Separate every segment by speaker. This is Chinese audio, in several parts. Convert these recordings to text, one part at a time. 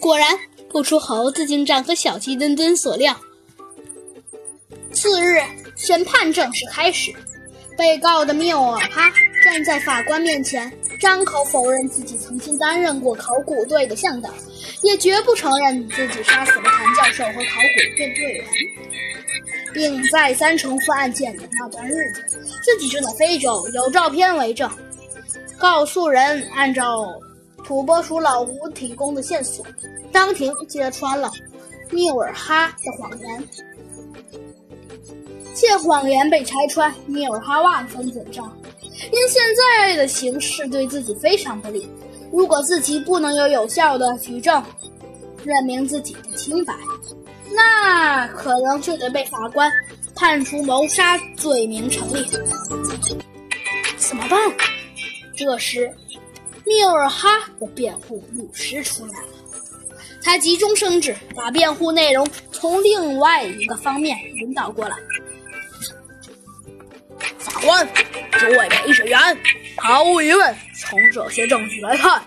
Speaker 1: 果然不出猴子警长和小鸡墩墩所料，次日审判正式开始。被告的缪尔哈站在法官面前，张口否认自己曾经担任过考古队的向导，也绝不承认自己杀死了谭教授和考古队队员，并再三重复案件的那段日子自己正在非洲，有照片为证。告诉人按照土拨鼠老吴提供的线索，当庭揭穿了缪尔哈的谎言。见谎言被拆穿，米尔哈万分紧张，因现在的形势对自己非常不利。如果自己不能有有效的举证，认明自己的清白，那可能就得被法官判处谋杀罪名成立。怎么办？这时，米尔哈的辩护律师出来了，他急中生智，把辩护内容从另外一个方面引导过来。
Speaker 2: 法官，诸位陪审员，毫无疑问，从这些证据来看，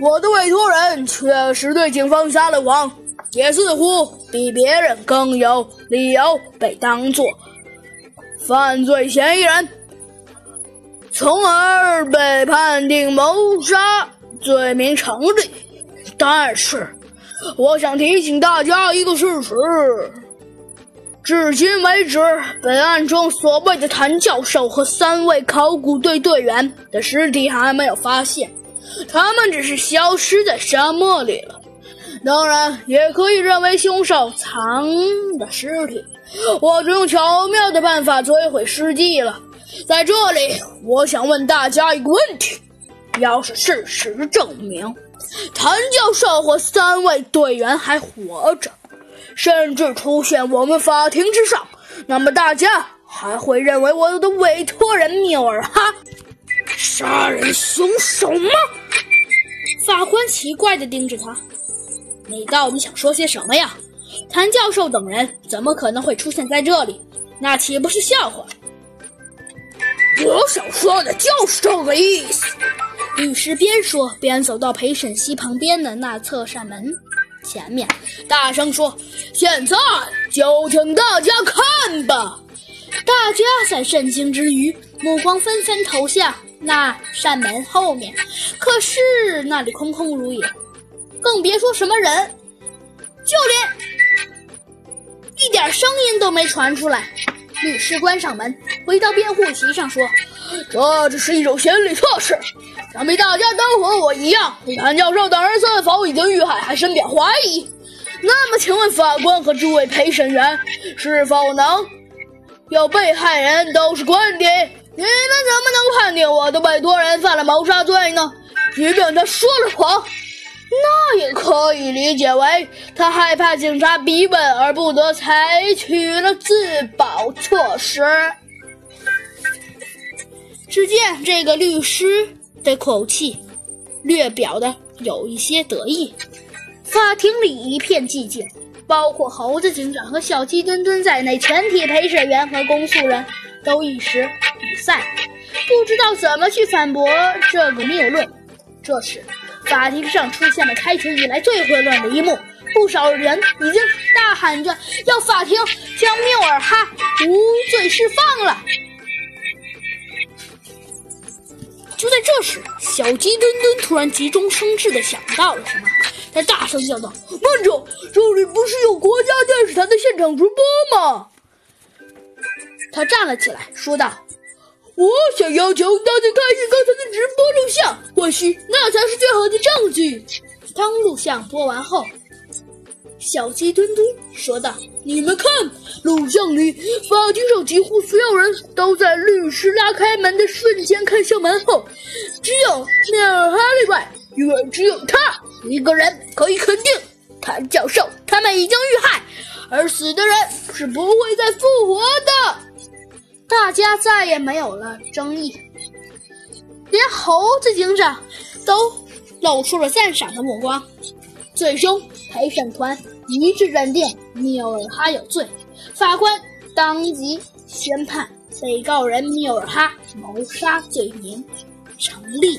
Speaker 2: 我的委托人确实对警方撒了谎，也似乎比别人更有理由被当作犯罪嫌疑人，从而被判定谋杀罪名成立。但是，我想提醒大家一个事实。至今为止，本案中所谓的谭教授和三位考古队队员的尸体还没有发现，他们只是消失在沙漠里了。当然，也可以认为凶手藏的尸体，或者用巧妙的办法摧毁尸迹了。在这里，我想问大家一个问题：要是事实证明，谭教授和三位队员还活着，甚至出现我们法庭之上，那么大家还会认为我的委托人缪尔哈杀人凶手吗？
Speaker 1: 法官奇怪地盯着他：“你到底想说些什么呀？谭教授等人怎么可能会出现在这里？那岂不是笑话？”
Speaker 2: 我想说的就是这个意思。
Speaker 1: 律师边说边走到陪审席旁边的那侧扇门。前面大声说：“现在就请大家看吧！”大家在震惊之余，目光纷纷投向那扇门后面。可是那里空空如也，更别说什么人，就连一点声音都没传出来。律师关上门，回到辩护席上说：“
Speaker 2: 这只是一种心理测试。”想必大家都和我一样，对谭教授等人是否已经遇害还深表怀疑。那么，请问法官和诸位陪审员，是否能有被害人都是官邸？你们怎么能判定我的委托人犯了谋杀罪呢？即便他说了谎，那也可以理解为他害怕警察逼问而不得采取了自保措施。
Speaker 1: 只见这个律师。的口气略表的有一些得意，法庭里一片寂静，包括猴子警长和小鸡墩墩在内，全体陪审员和公诉人都一时语塞，不知道怎么去反驳这个谬论。这时，法庭上出现了开庭以来最混乱的一幕，不少人已经大喊着要法庭将缪尔哈无罪释放了。就在这时，小鸡墩墩突然急中生智的想到了什么，他大声叫道：“
Speaker 2: 慢着，这里不是有国家电视台的现场直播吗？”
Speaker 1: 他站了起来，说道：“
Speaker 2: 我想要求大家看一下刚才的直播录像，或许那才是最好的证据。”
Speaker 1: 当录像播完后。小鸡墩墩说道：“
Speaker 2: 你们看，录像里法庭上几乎所有人都在律师拉开门的瞬间看向门后，只有缪尔哈利外，因为只有他一个人可以肯定，谭教授他们已经遇害，而死的人是不会再复活的。
Speaker 1: 大家再也没有了争议，连猴子警长都露出了赞赏的目光。最终，陪审团。”一致认定缪尔哈有罪，法官当即宣判被告人缪尔哈谋杀罪名成立。